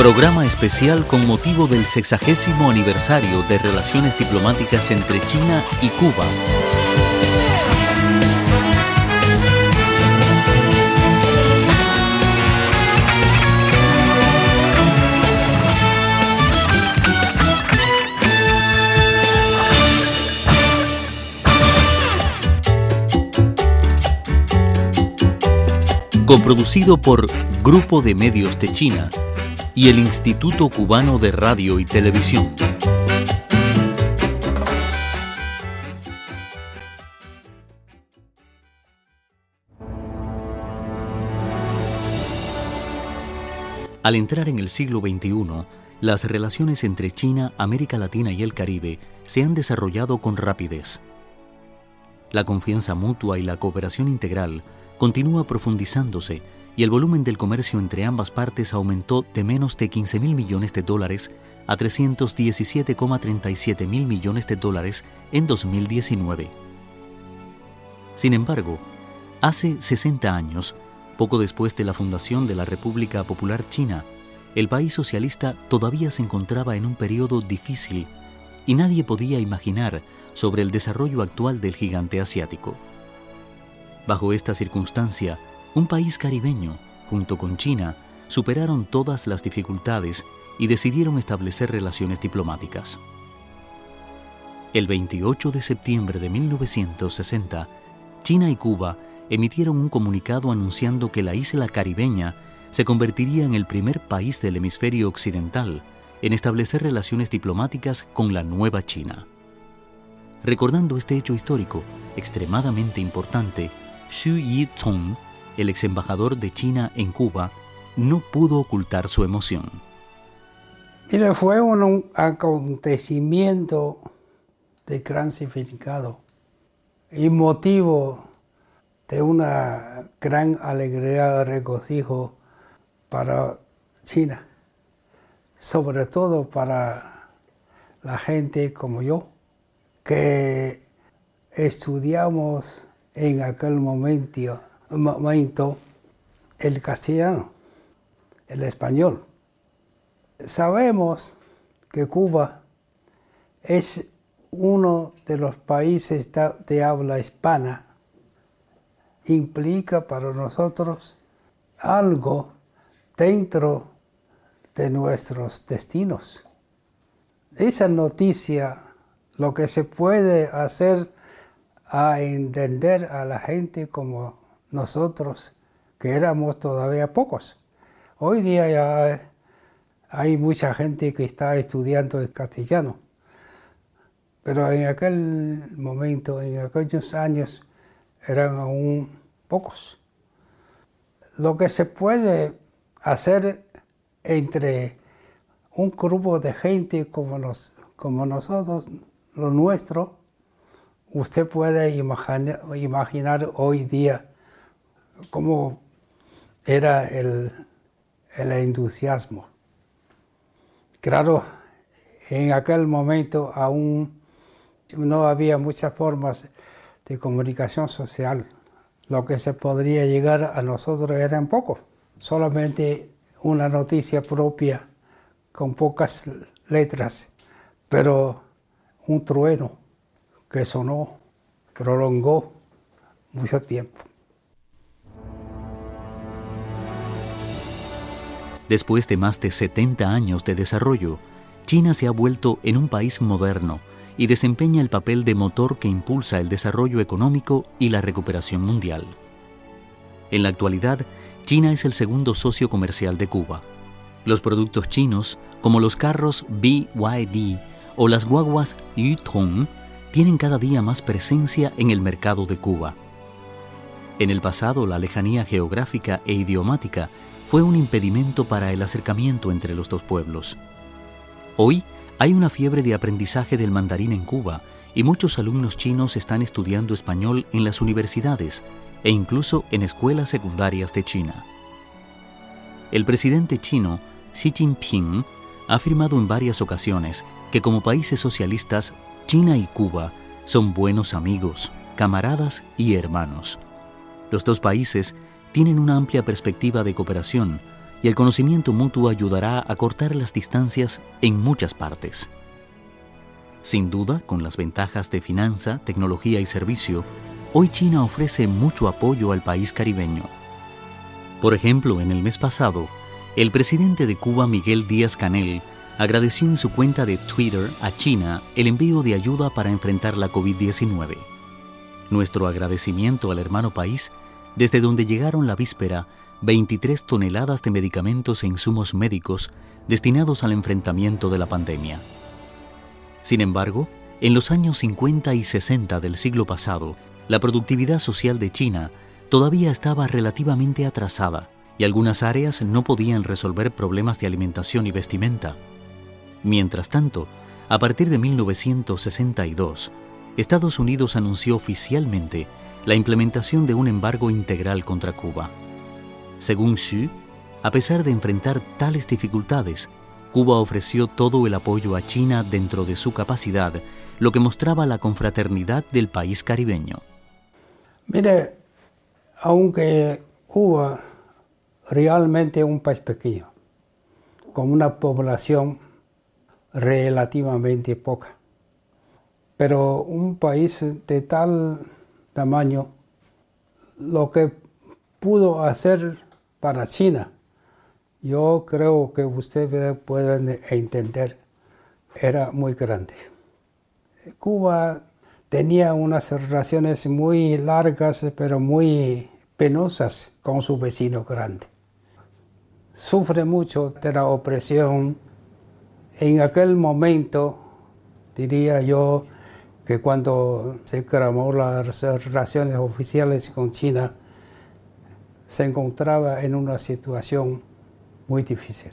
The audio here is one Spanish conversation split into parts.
Programa especial con motivo del sexagésimo aniversario de relaciones diplomáticas entre China y Cuba. Coproducido por Grupo de Medios de China y el Instituto Cubano de Radio y Televisión. Al entrar en el siglo XXI, las relaciones entre China, América Latina y el Caribe se han desarrollado con rapidez. La confianza mutua y la cooperación integral continúa profundizándose y el volumen del comercio entre ambas partes aumentó de menos de 15 mil millones de dólares a 317,37 mil millones de dólares en 2019. Sin embargo, hace 60 años, poco después de la fundación de la República Popular China, el país socialista todavía se encontraba en un periodo difícil y nadie podía imaginar sobre el desarrollo actual del gigante asiático. Bajo esta circunstancia, un país caribeño, junto con China, superaron todas las dificultades y decidieron establecer relaciones diplomáticas. El 28 de septiembre de 1960, China y Cuba emitieron un comunicado anunciando que la isla caribeña se convertiría en el primer país del hemisferio occidental en establecer relaciones diplomáticas con la nueva China. Recordando este hecho histórico extremadamente importante, Xu Yi-tsung, el ex embajador de China en Cuba, no pudo ocultar su emoción. Mira, fue un acontecimiento de gran significado y motivo de una gran alegría y regocijo para China, sobre todo para la gente como yo, que estudiamos en aquel momento, momento el castellano, el español. Sabemos que Cuba es uno de los países de habla hispana. Implica para nosotros algo dentro de nuestros destinos. Esa noticia, lo que se puede hacer a entender a la gente como nosotros, que éramos todavía pocos. Hoy día ya hay mucha gente que está estudiando el castellano, pero en aquel momento, en aquellos años, eran aún pocos. Lo que se puede hacer entre un grupo de gente como, como nosotros, lo nuestro, usted puede imaginar, hoy día cómo era el, entusiasmo. Claro, en aquel momento aún no había muchas formas de comunicación social. Lo que se podría llegar a nosotros eran pocos, solamente una noticia propia con pocas letras, pero un trueno que sonó, prolongó mucho tiempo. Después de más de 70 años de desarrollo, China se ha vuelto en un país moderno y desempeña el papel de motor que impulsa el desarrollo económico y la recuperación mundial. En la actualidad, China es el segundo socio comercial de Cuba. Los productos chinos, como los carros BYD o las guaguas Yutong, tienen cada día más presencia en el mercado de Cuba. En el pasado, la lejanía geográfica e idiomática fue un impedimento para el acercamiento entre los dos pueblos. Hoy hay una fiebre de aprendizaje del mandarín en Cuba y muchos alumnos chinos están estudiando español en las universidades e incluso en escuelas secundarias de China. El presidente chino, Xi Jinping, ha afirmado en varias ocasiones que como países socialistas China y Cuba son buenos amigos, camaradas y hermanos. Los dos países tienen una amplia perspectiva de cooperación y el conocimiento mutuo ayudará a cortar las distancias en muchas partes. Sin duda, con las ventajas de finanza, tecnología y servicio, hoy China ofrece mucho apoyo al país caribeño. Por ejemplo, en el mes pasado, el presidente de Cuba, Miguel Díaz Canel, agradeció en su cuenta de Twitter a China el envío de ayuda para enfrentar la COVID-19. Nuestro agradecimiento al hermano país, desde donde llegaron la víspera 23 toneladas de medicamentos e insumos médicos destinados al enfrentamiento de la pandemia. Sin embargo, en los años 50 y 60 del siglo pasado, la productividad social de China todavía estaba relativamente atrasada y algunas áreas no podían resolver problemas de alimentación y vestimenta. Mientras tanto, a partir de 1962, Estados Unidos anunció oficialmente la implementación de un embargo integral contra Cuba. Según Xu, a pesar de enfrentar tales dificultades, Cuba ofreció todo el apoyo a China dentro de su capacidad, lo que mostraba la confraternidad del país caribeño. Mire, aunque Cuba realmente es un país pequeño, con una población relativamente poca, pero un país de tal tamaño, lo que pudo hacer para China. Yo creo que ustedes pueden entender, era muy grande. Cuba tenía unas relaciones muy largas, pero muy penosas con su vecino grande. Sufre mucho de la opresión. En aquel momento, diría yo, que cuando se creó las relaciones oficiales con China, se encontraba en una situación muy difícil.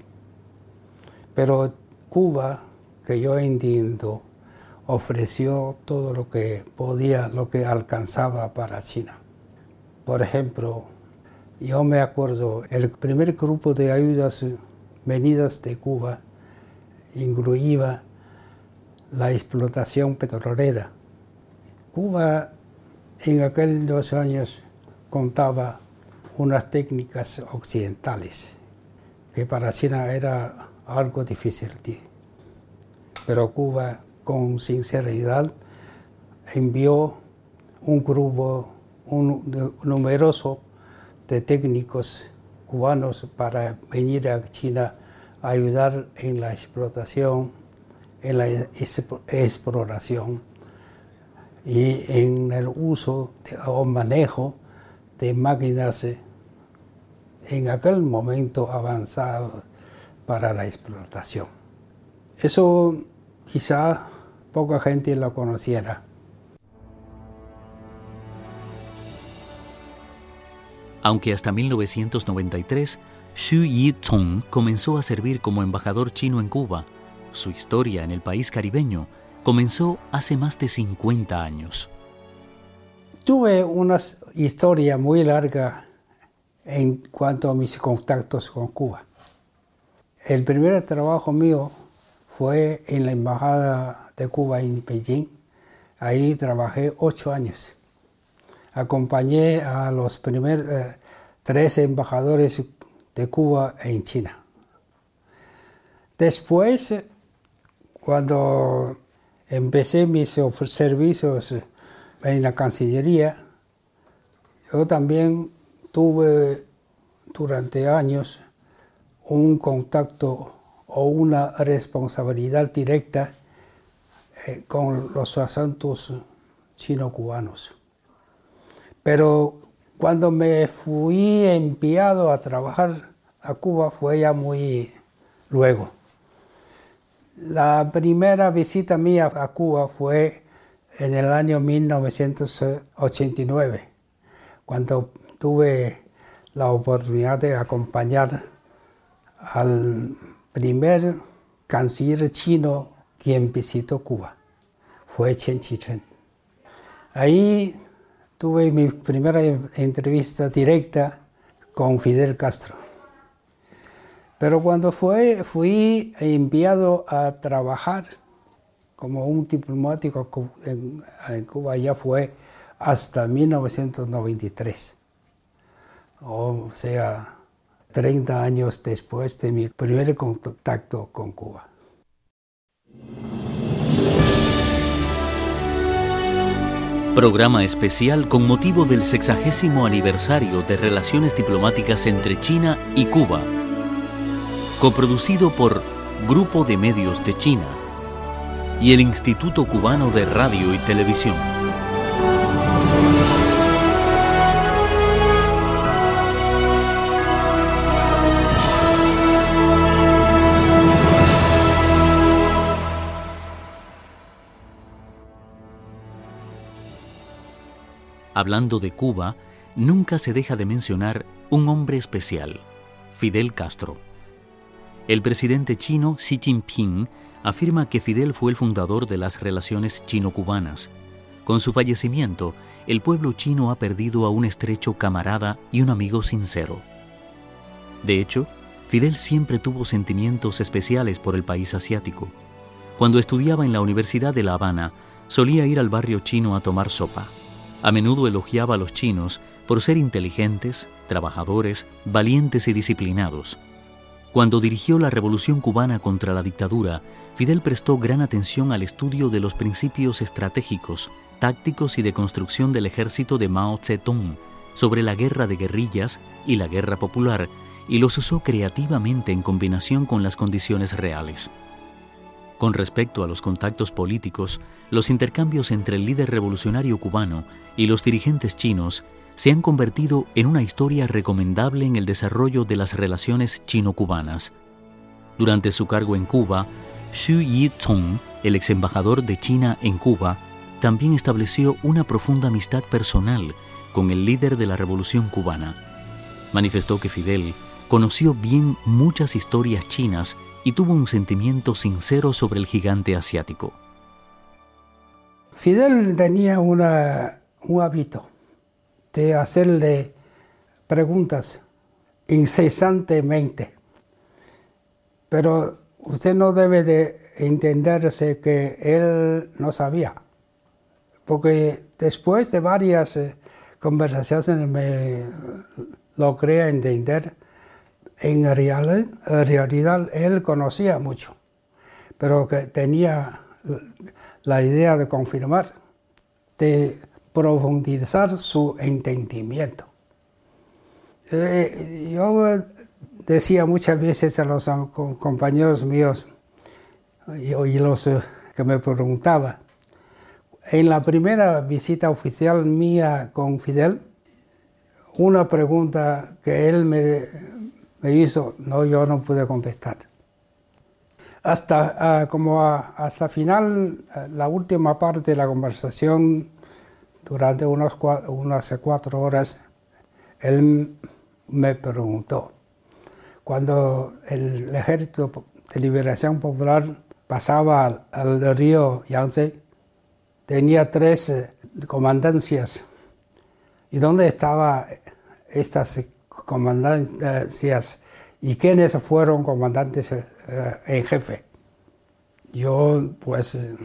Pero Cuba, que yo entiendo, ofreció todo lo que podía, lo que alcanzaba para China. Por ejemplo, yo me acuerdo, el primer grupo de ayudas venidas de Cuba incluía la explotación petrolera. Cuba en aquellos años contaba unas técnicas occidentales, que para China era algo difícil. Pero Cuba, con sinceridad, envió un grupo un, numeroso de técnicos cubanos para venir a China a ayudar en la explotación, en la exploración y en el uso o manejo de máquinas en aquel momento avanzado para la explotación. Eso quizá poca gente lo conociera. Aunque hasta 1993, Xu Yi-tong comenzó a servir como embajador chino en Cuba, su historia en el país caribeño comenzó hace más de 50 años. Tuve una historia muy larga en cuanto a mis contactos con Cuba. El primer trabajo mío fue en la Embajada de Cuba en Beijing. Ahí trabajé ocho años. Acompañé a los primeros eh, tres embajadores de Cuba en China. Después, cuando empecé mis servicios en la Cancillería, yo también tuve durante años un contacto o una responsabilidad directa eh, con los asuntos chino-cubanos. Pero cuando me fui enviado a trabajar a Cuba fue ya muy luego. La primera visita mía a Cuba fue en el año 1989, cuando tuve la oportunidad de acompañar al primer canciller chino quien visitó Cuba. Fue Chen Qichen. Ahí tuve mi primera entrevista directa con Fidel Castro. Pero cuando fue, fui enviado a trabajar como un diplomático en, en Cuba ya fue hasta 1993 o sea, 30 años después de mi primer contacto con Cuba. Programa especial con motivo del sexagésimo aniversario de relaciones diplomáticas entre China y Cuba. Coproducido por Grupo de Medios de China y el Instituto Cubano de Radio y Televisión. Hablando de Cuba, nunca se deja de mencionar un hombre especial, Fidel Castro. El presidente chino Xi Jinping afirma que Fidel fue el fundador de las relaciones chino-cubanas. Con su fallecimiento, el pueblo chino ha perdido a un estrecho camarada y un amigo sincero. De hecho, Fidel siempre tuvo sentimientos especiales por el país asiático. Cuando estudiaba en la Universidad de La Habana, solía ir al barrio chino a tomar sopa. A menudo elogiaba a los chinos por ser inteligentes, trabajadores, valientes y disciplinados. Cuando dirigió la revolución cubana contra la dictadura, Fidel prestó gran atención al estudio de los principios estratégicos, tácticos y de construcción del ejército de Mao Zedong, sobre la guerra de guerrillas y la guerra popular, y los usó creativamente en combinación con las condiciones reales. Con respecto a los contactos políticos, los intercambios entre el líder revolucionario cubano y los dirigentes chinos se han convertido en una historia recomendable en el desarrollo de las relaciones chino-cubanas. Durante su cargo en Cuba, Xu Yi-tong, el ex embajador de China en Cuba, también estableció una profunda amistad personal con el líder de la revolución cubana. Manifestó que Fidel conoció bien muchas historias chinas y tuvo un sentimiento sincero sobre el gigante asiático. Fidel tenía un hábito de hacerle preguntas incesantemente, pero usted no debe de entenderse que él no sabía, porque después de varias eh, conversaciones me logré entender en realidad, él conocía mucho, pero que tenía la idea de confirmar, de profundizar su entendimiento. Eh, yo decía muchas veces a los compañeros míos y, los eh, que me preguntaban, en la primera visita oficial mía con Fidel, una pregunta que él me, me hizo, no, yo no pude contestar. Hasta uh, como hasta final, la última parte de la conversación, durante unos unas cuatro horas, él me preguntó, cuando el ejército de liberación popular pasaba al, río Yangtze, tenía tres eh, comandancias. ¿Y dónde estaban estas comandancias y quiénes fueron comandantes eh, en jefe. Yo pues eh,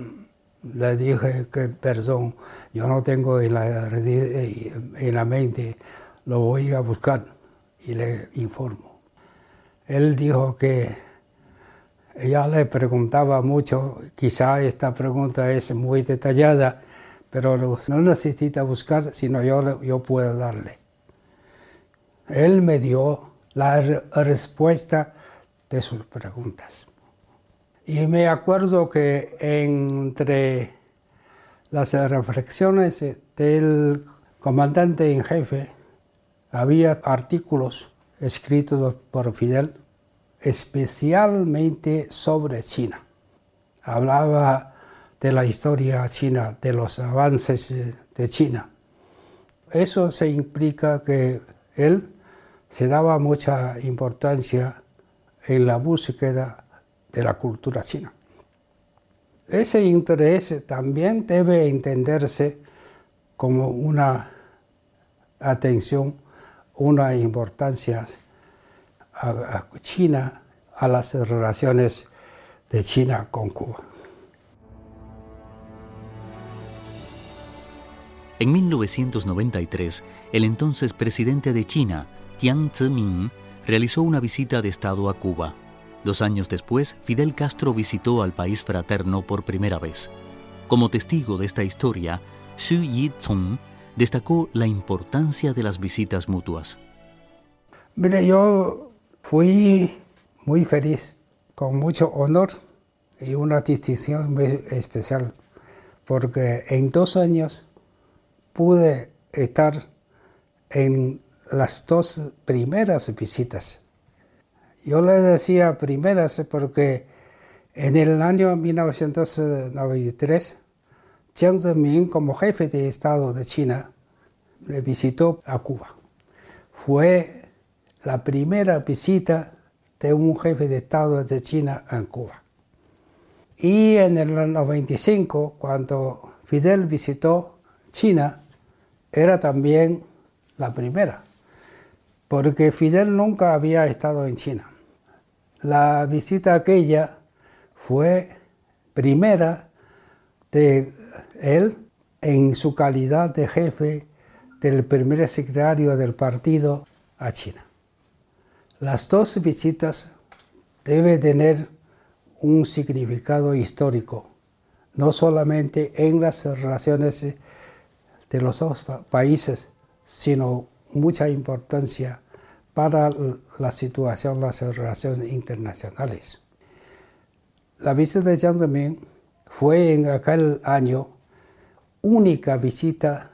le dije que perdón, yo no tengo en la, en la mente, lo voy a buscar y le informo. Él dijo que ella le preguntaba mucho, quizá esta pregunta es muy detallada, pero no necesita buscar, sino yo, yo puedo darle. Él me dio la respuesta de sus preguntas. Y me acuerdo que entre las reflexiones del comandante en jefe había artículos escritos por Fidel especialmente sobre China. Hablaba de la historia china, de los avances de China. Eso se implica que él se daba mucha importancia en la búsqueda de la cultura china. Ese interés también debe entenderse como una atención, una importancia a, China, a las relaciones de China con Cuba. En 1993, el entonces presidente de China, Jiang Zemin realizó una visita de Estado a Cuba. Dos años después, Fidel Castro visitó al país fraterno por primera vez. Como testigo de esta historia, Xu Yi-tsung destacó la importancia de las visitas mutuas. Mire, yo fui muy feliz, con mucho honor y una distinción muy especial, porque en dos años pude estar en las dos primeras visitas. Yo le decía primeras porque en el año 1993, Jiang Zemin, como jefe de Estado de China, le visitó a Cuba. Fue la primera visita de un jefe de Estado de China en Cuba. Y en el 95, cuando Fidel visitó China, era también la primera, porque Fidel nunca había estado en China. La visita aquella fue primera de él en su calidad de jefe del primer secretario del partido a China. Las dos visitas deben tener un significado histórico, no solamente en las relaciones de los dos países, sino mucha importancia para la situación, las relaciones internacionales. La visita de Jiang Zemin fue en aquel año única visita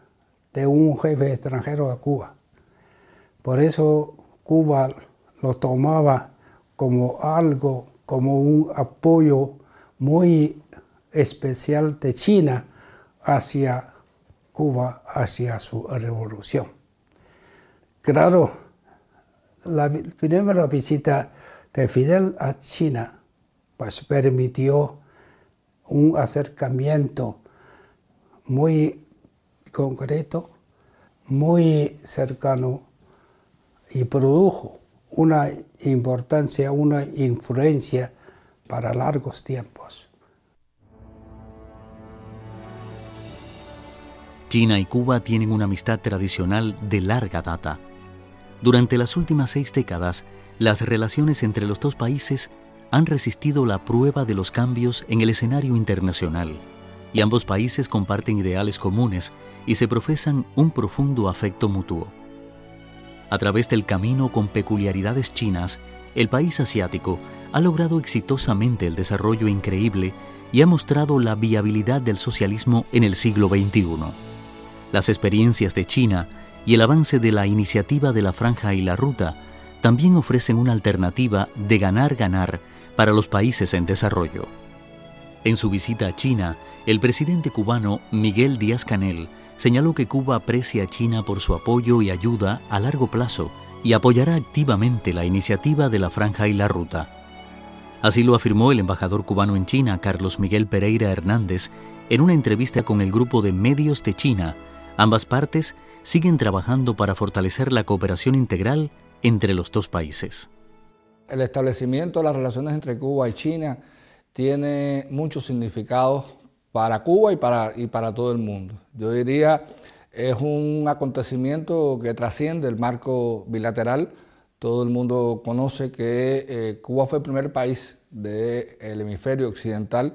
de un jefe extranjero a Cuba. Por eso Cuba lo tomaba como algo, como un apoyo muy especial de China hacia Cuba, hacia su revolución. Claro, la primera visita de Fidel a China pues permitió un acercamiento muy concreto, muy cercano y produjo una importancia, una influencia para largos tiempos. China y Cuba tienen una amistad tradicional de larga data. Durante las últimas seis décadas, las relaciones entre los dos países han resistido la prueba de los cambios en el escenario internacional, y ambos países comparten ideales comunes y se profesan un profundo afecto mutuo. A través del camino con peculiaridades chinas, el país asiático ha logrado exitosamente el desarrollo increíble y ha mostrado la viabilidad del socialismo en el siglo XXI. Las experiencias de China y el avance de la iniciativa de la Franja y la Ruta también ofrecen una alternativa de ganar-ganar para los países en desarrollo. En su visita a China, el presidente cubano Miguel Díaz Canel señaló que Cuba aprecia a China por su apoyo y ayuda a largo plazo y apoyará activamente la iniciativa de la Franja y la Ruta. Así lo afirmó el embajador cubano en China, Carlos Miguel Pereira Hernández, en una entrevista con el grupo de medios de China. Ambas partes siguen trabajando para fortalecer la cooperación integral entre los dos países. El establecimiento de las relaciones entre Cuba y China tiene muchos significados para Cuba y para, y para todo el mundo. Yo diría, es un acontecimiento que trasciende el marco bilateral. Todo el mundo conoce que eh, Cuba fue el primer país del hemisferio occidental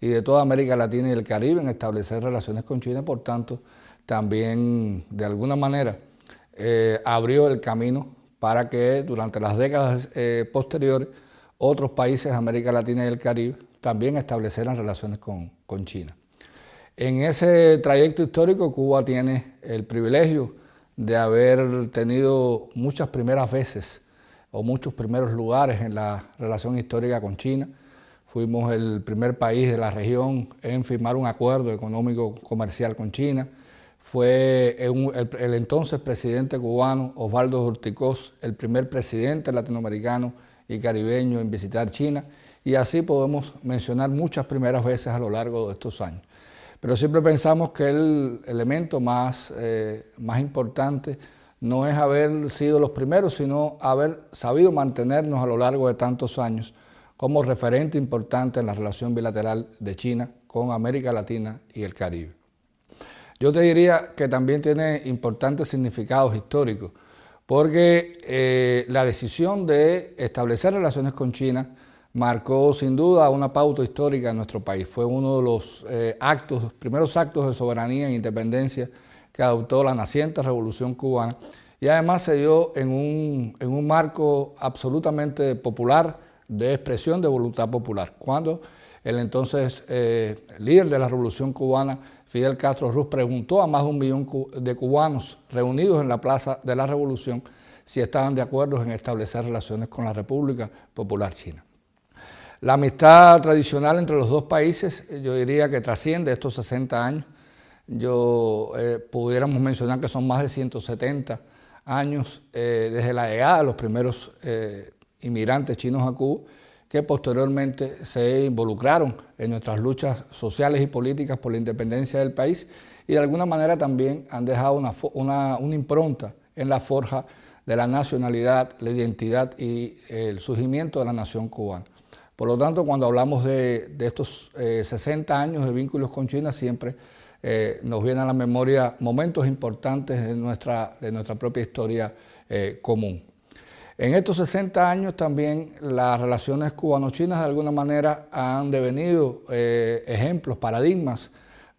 y de toda América Latina y el Caribe en establecer relaciones con China, por tanto, también de alguna manera eh, abrió el camino para que durante las décadas eh, posteriores otros países de América Latina y el Caribe también establecieran relaciones con, con China. En ese trayecto histórico, Cuba tiene el privilegio de haber tenido muchas primeras veces o muchos primeros lugares en la relación histórica con China. Fuimos el primer país de la región en firmar un acuerdo económico comercial con China. Fue el, entonces presidente cubano Osvaldo Urticós el primer presidente latinoamericano y caribeño en visitar China y así podemos mencionar muchas primeras veces a lo largo de estos años. Pero siempre pensamos que el elemento más, eh, más importante no es haber sido los primeros, sino haber sabido mantenernos a lo largo de tantos años como referente importante en la relación bilateral de China con América Latina y el Caribe. Yo te diría que también tiene importantes significados históricos, porque eh, la decisión de establecer relaciones con China marcó sin duda una pauta histórica en nuestro país. Fue uno de los eh, actos, primeros actos de soberanía e independencia que adoptó la naciente revolución cubana y además se dio en un, en un marco absolutamente popular de expresión de voluntad popular. Cuando el entonces eh, líder de la revolución cubana, Fidel Castro Ruz, preguntó a más de un millón de cubanos reunidos en la Plaza de la Revolución si estaban de acuerdo en establecer relaciones con la República Popular China. La amistad tradicional entre los dos países, yo diría que trasciende estos 60 años. Yo eh, pudiéramos mencionar que son más de 170 años eh, desde la llegada de los primeros eh, inmigrantes chinos a Cuba, que posteriormente se involucraron en nuestras luchas sociales y políticas por la independencia del país y de alguna manera también han dejado una, impronta en la forja de la nacionalidad, la identidad y el surgimiento de la nación cubana. Por lo tanto, cuando hablamos de, estos 60 eh, años de vínculos con China, siempre eh, nos vienen a la memoria momentos importantes de nuestra, de nuestra propia historia eh, común. En estos 60 años también las relaciones cubano-chinas de alguna manera han devenido eh, ejemplos, paradigmas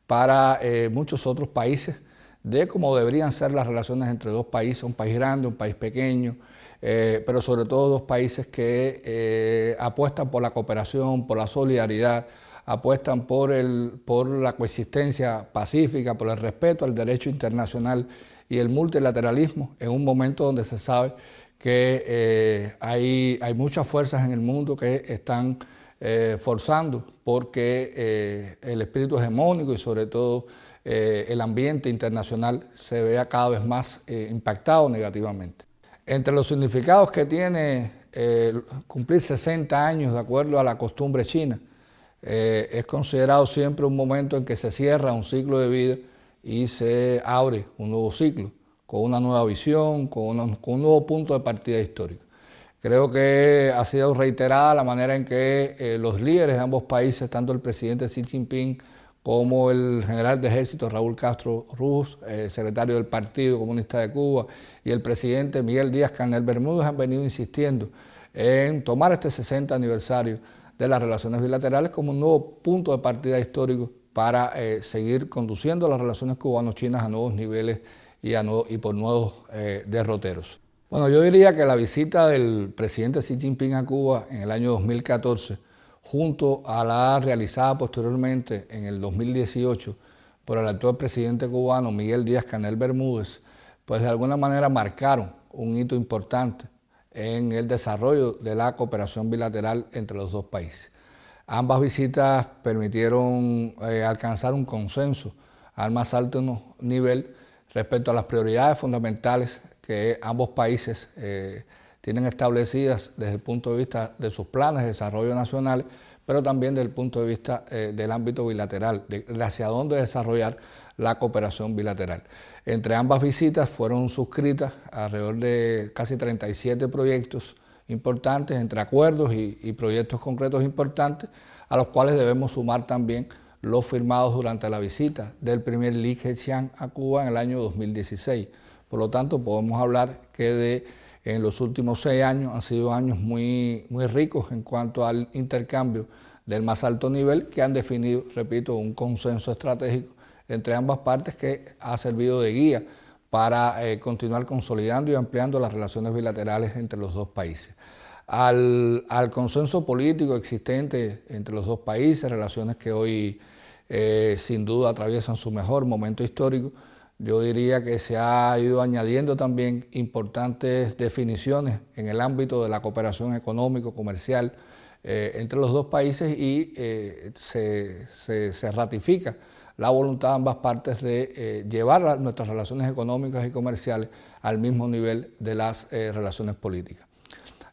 para muchos otros países de cómo deberían ser las relaciones entre dos países, un país grande, un país pequeño, pero sobre todo dos países que apuestan por la cooperación, por la solidaridad, apuestan por, el, por la coexistencia pacífica, por el respeto al derecho internacional y el multilateralismo en un momento donde se sabe que eh, hay, hay, muchas fuerzas en el mundo que están eh, forzando porque eh, el espíritu hegemónico y sobre todo el ambiente internacional se vea cada vez más impactado negativamente. Entre los significados que tiene cumplir 60 años de acuerdo a la costumbre china, es considerado siempre un momento en que se cierra un ciclo de vida y se abre un nuevo ciclo, con una nueva visión, con, un nuevo punto de partida histórico. Creo que ha sido reiterada la manera en que eh, los líderes de ambos países, tanto el presidente Xi Jinping como el general de ejército Raúl Castro Ruz, eh, secretario del Partido Comunista de Cuba, y el presidente Miguel Díaz Canel Bermúdez han venido insistiendo en tomar este 60 aniversario de las relaciones bilaterales como un nuevo punto de partida histórico para eh, seguir conduciendo las relaciones cubano-chinas a nuevos niveles y, por nuevos eh, derroteros. Bueno, yo diría que la visita del presidente Xi Jinping a Cuba en el año 2014, junto a la realizada posteriormente en el 2018 por el actual presidente cubano Miguel Díaz Canel Bermúdez, pues de alguna manera marcaron un hito importante en el desarrollo de la cooperación bilateral entre los dos países. Ambas visitas permitieron eh, alcanzar un consenso al más alto nivel respecto a las prioridades fundamentales que ambos países eh, tienen establecidas desde el punto de vista de sus planes de desarrollo nacional, pero también desde el punto de vista eh, del ámbito bilateral, de hacia dónde desarrollar la cooperación bilateral. Entre ambas visitas fueron suscritas alrededor de casi 37 proyectos importantes, entre acuerdos y, proyectos concretos importantes, a los cuales debemos sumar también los firmados durante la visita del primer Li Keqiang a Cuba en el año 2016. Por lo tanto, podemos hablar que de, en los últimos seis años han sido años muy, muy ricos en cuanto al intercambio del más alto nivel que han definido, repito, un consenso estratégico entre ambas partes que ha servido de guía para eh, continuar consolidando y ampliando las relaciones bilaterales entre los dos países. Al, consenso político existente entre los dos países, relaciones que hoy eh, sin duda atraviesan su mejor momento histórico, yo diría que se ha ido añadiendo también importantes definiciones en el ámbito de la cooperación económico-comercial eh, entre los dos países y se, se ratifica la voluntad de ambas partes de eh, llevar nuestras relaciones económicas y comerciales al mismo nivel de las eh, relaciones políticas.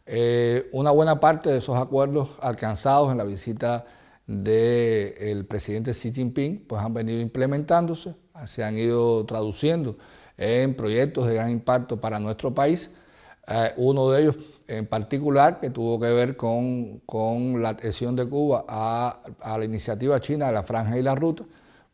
Eh, una buena parte de esos acuerdos alcanzados en la visita del presidente Xi Jinping pues han venido implementándose, se han ido traduciendo en proyectos de gran impacto para nuestro país. uno de ellos en particular que tuvo que ver con, la adhesión de Cuba a, a la iniciativa china de la Franja y la Ruta,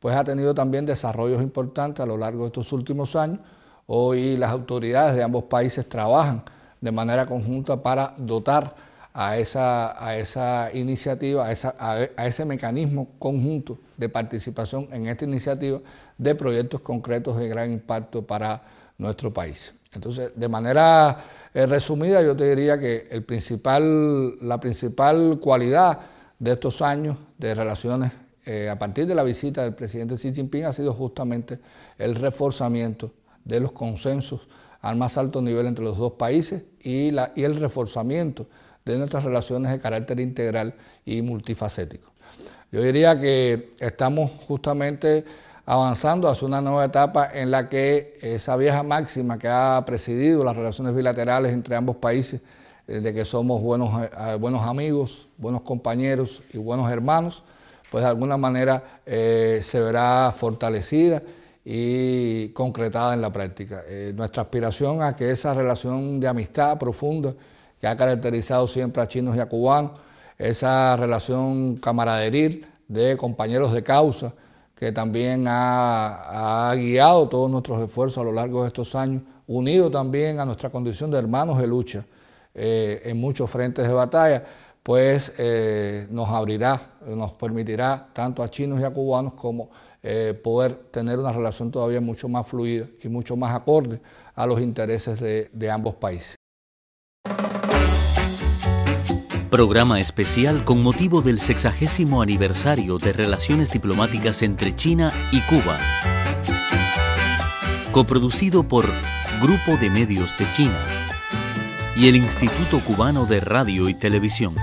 pues ha tenido también desarrollos importantes a lo largo de estos últimos años. Hoy las autoridades de ambos países trabajan de manera conjunta para dotar a esa, a esa iniciativa, a, esa, a, ese mecanismo conjunto de participación en esta iniciativa de proyectos concretos de gran impacto para nuestro país. Entonces, de manera eh, resumida, yo te diría que el principal, la principal cualidad de estos años de relaciones eh, a partir de la visita del presidente Xi Jinping ha sido justamente el reforzamiento de los consensos al más alto nivel entre los dos países y, el reforzamiento de nuestras relaciones de carácter integral y multifacético. Yo diría que estamos justamente avanzando hacia una nueva etapa en la que esa vieja máxima que ha presidido las relaciones bilaterales entre ambos países, eh, de que somos buenos, eh, buenos amigos, buenos compañeros y buenos hermanos, pues de alguna manera eh, se verá fortalecida y concretada en la práctica. nuestra aspiración a que esa relación de amistad profunda que ha caracterizado siempre a chinos y a cubanos, esa relación camaraderil de compañeros de causa que también ha, guiado todos nuestros esfuerzos a lo largo de estos años, unido también a nuestra condición de hermanos de lucha eh, en muchos frentes de batalla, pues eh, nos abrirá, nos permitirá tanto a chinos y a cubanos como eh, poder tener una relación todavía mucho más fluida y mucho más acorde a los intereses de ambos países. Programa especial con motivo del sexagésimo aniversario de relaciones diplomáticas entre China y Cuba. Coproducido por Grupo de Medios de China y el Instituto Cubano de Radio y Televisión.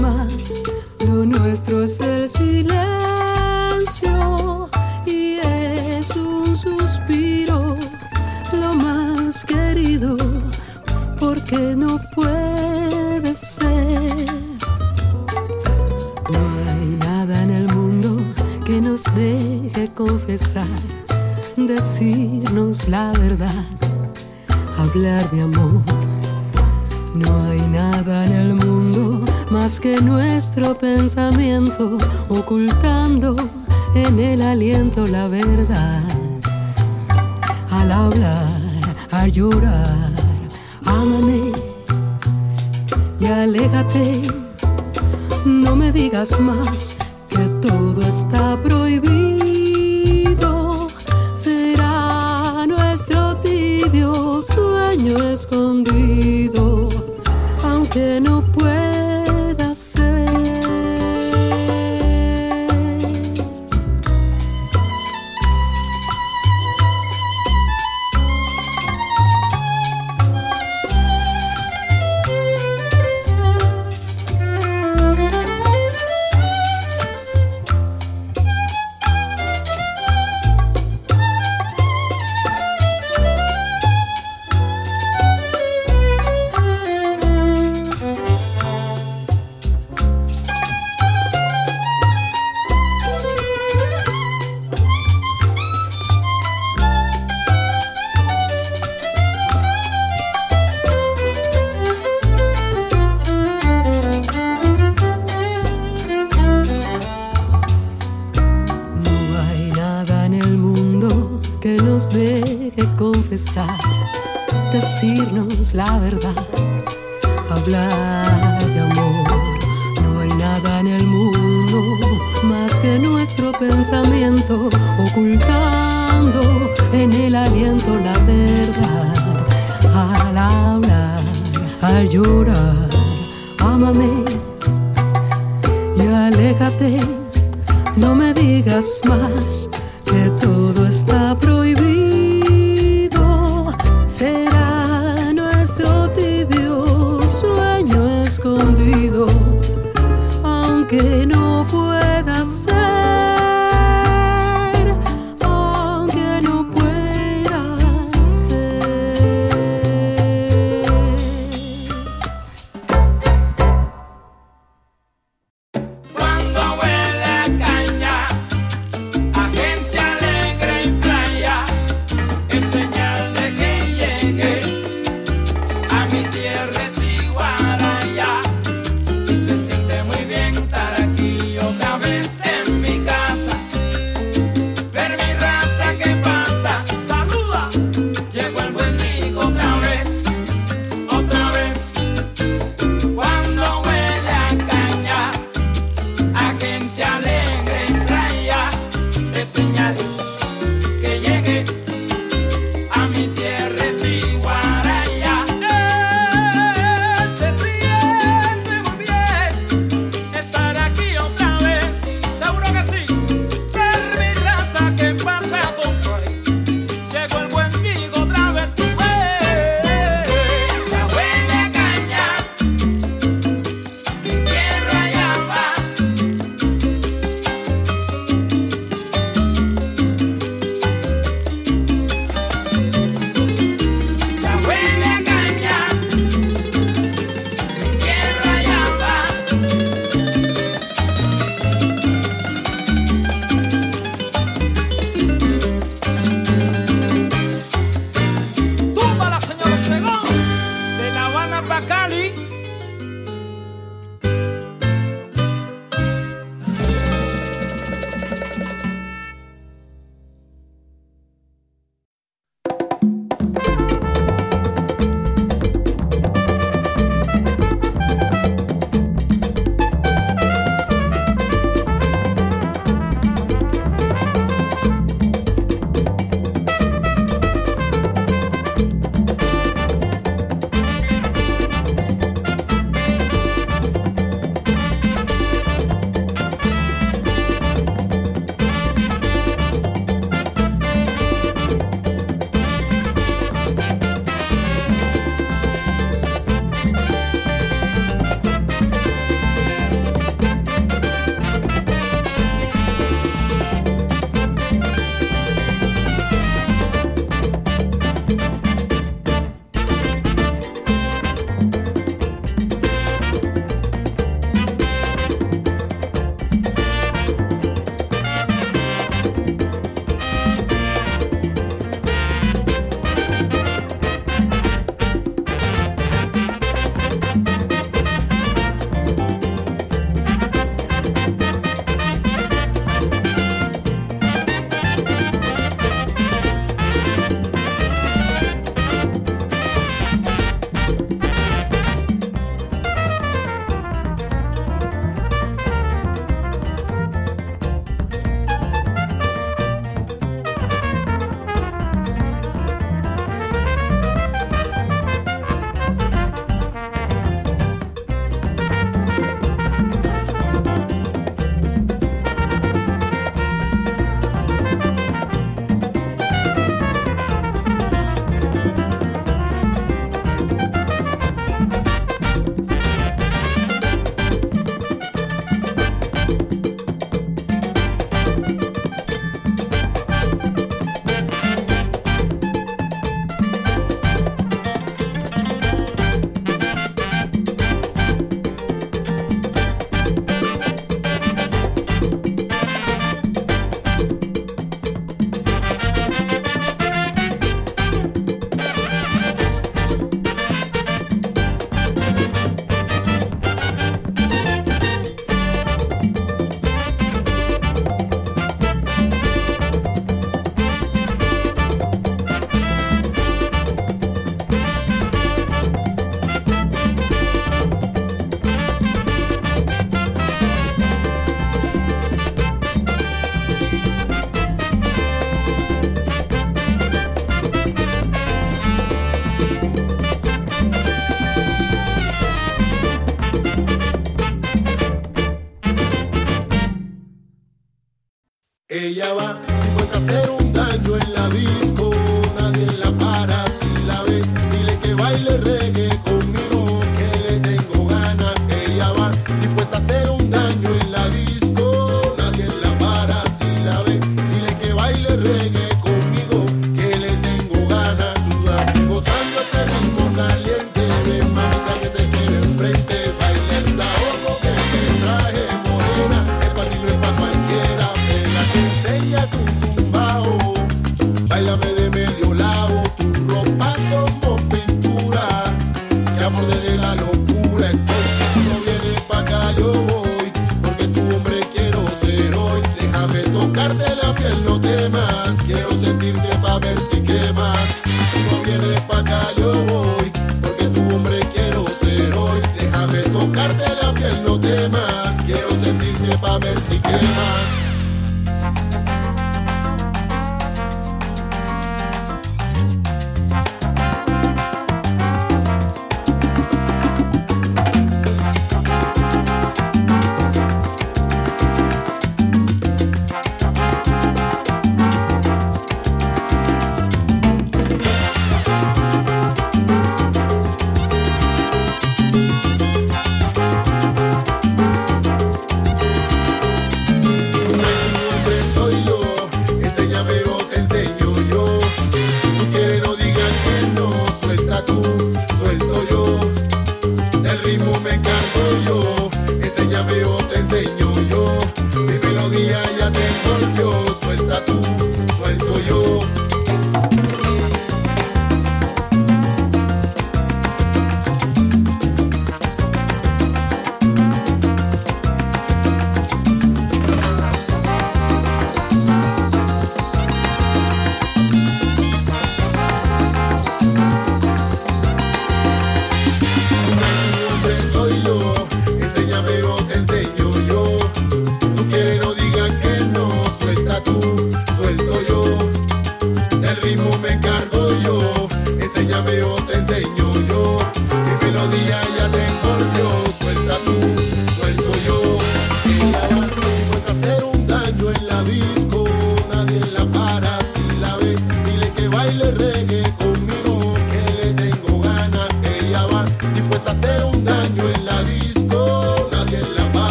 más, lo nuestro es el silencio y es un suspiro, lo más querido, porque no puede ser. No hay nada en el mundo que nos deje confesar, decirnos la verdad, hablar de amor. No hay nada en el mundo más que nuestro pensamiento, ocultando en el aliento la verdad. Al hablar, al llorar, ámame y aléjate. No me digas más que todo está pronto. Decirnos la verdad, hablar de amor. No hay nada en el mundo más que nuestro pensamiento ocultando en el aliento la verdad. Al hablar, al llorar, ámame y aléjate, no me digas más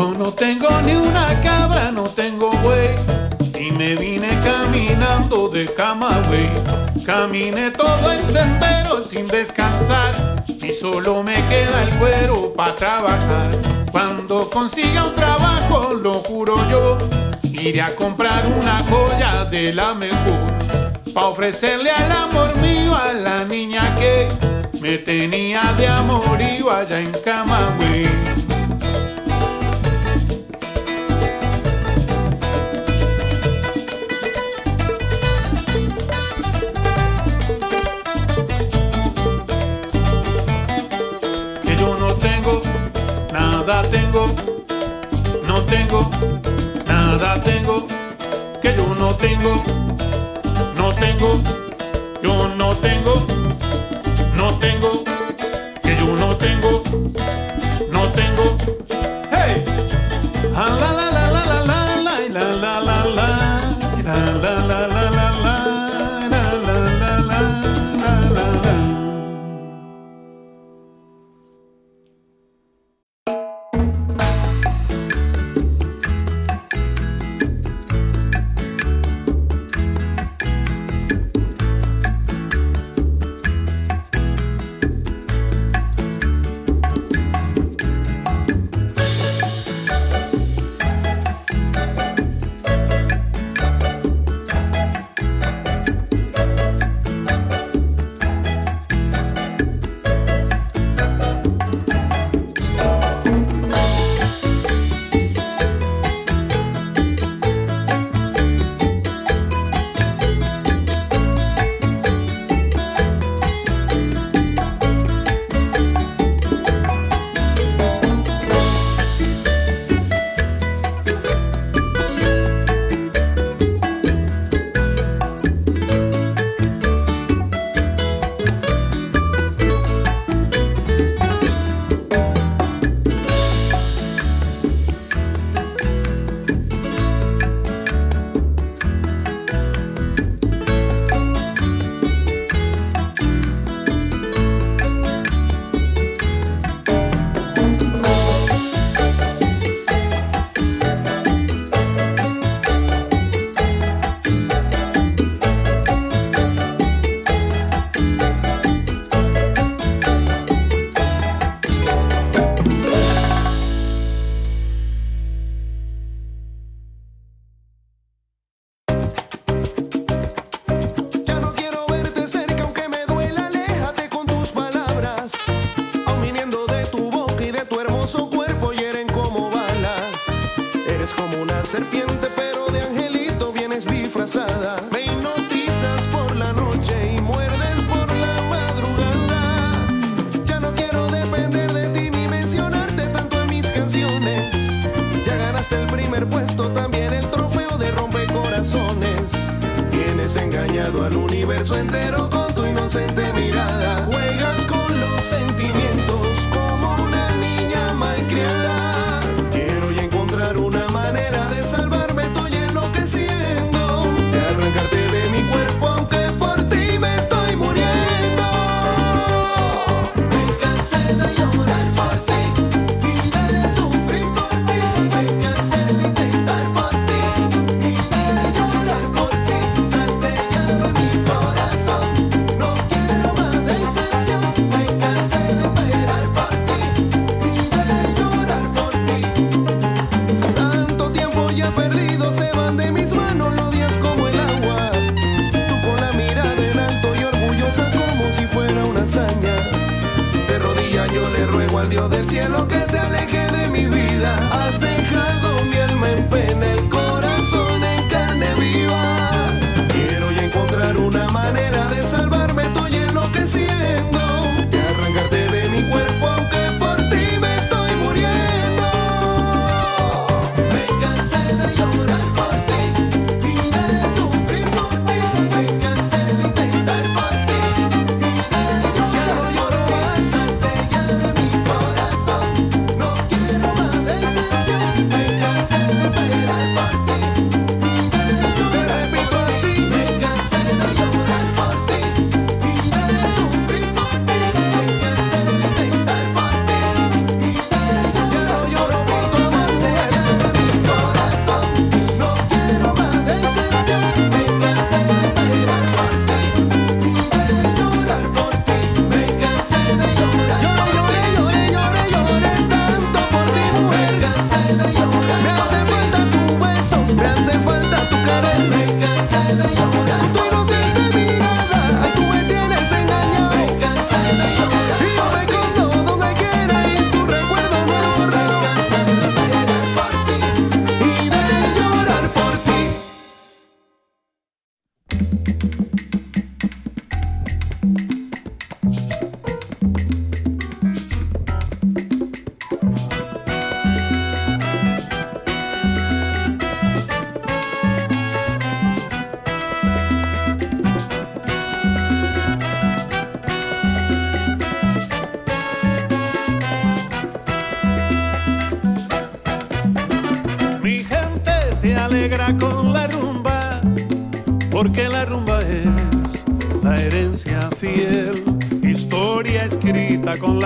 No tengo ni una cabra, no tengo buey. Y me vine caminando de Camagüey. Caminé todo el sendero sin descansar. Y solo me queda el cuero para trabajar. Cuando consiga un trabajo, lo juro yo, iré a comprar una joya de la mejor. Pa' ofrecerle al amor mío a la niña que me tenía de amor amorío allá en Camagüey. nada tengo, no tengo, nada tengo, que yo no tengo, no tengo, yo no tengo, no tengo, que yo no tengo, no tengo, hey, la la la la la la la la la la la la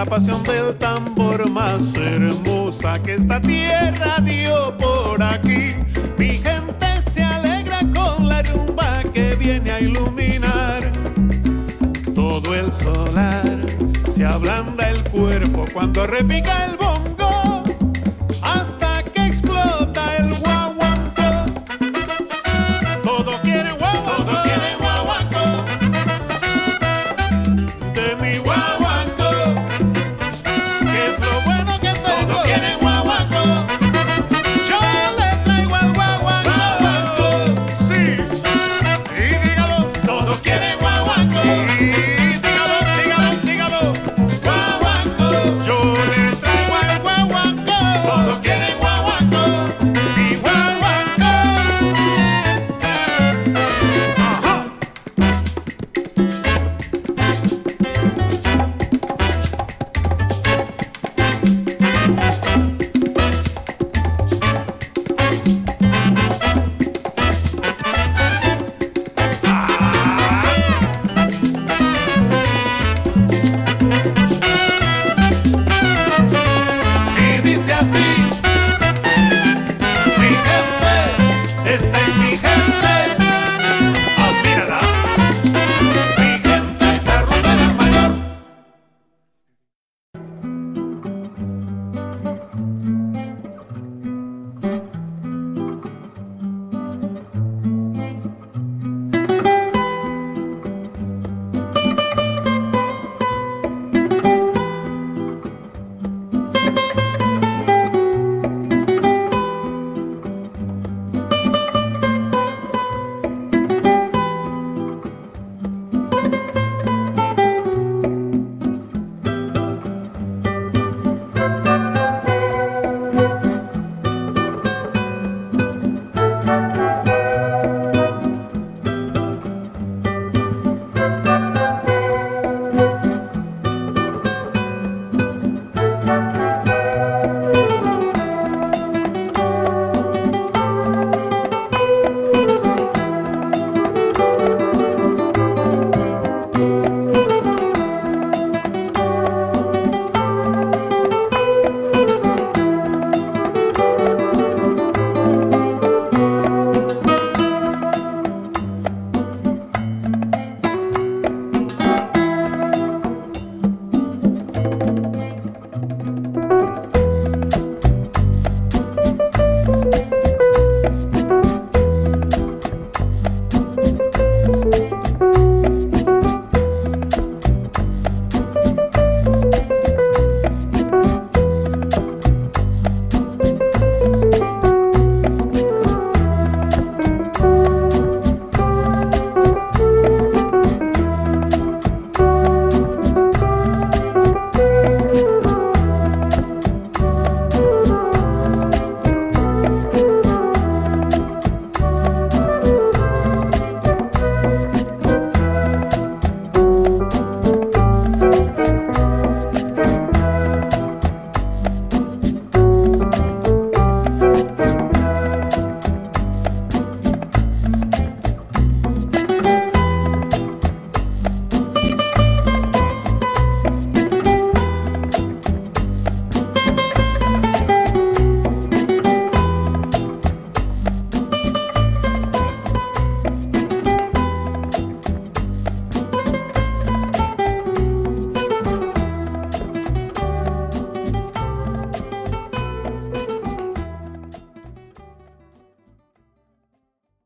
pasión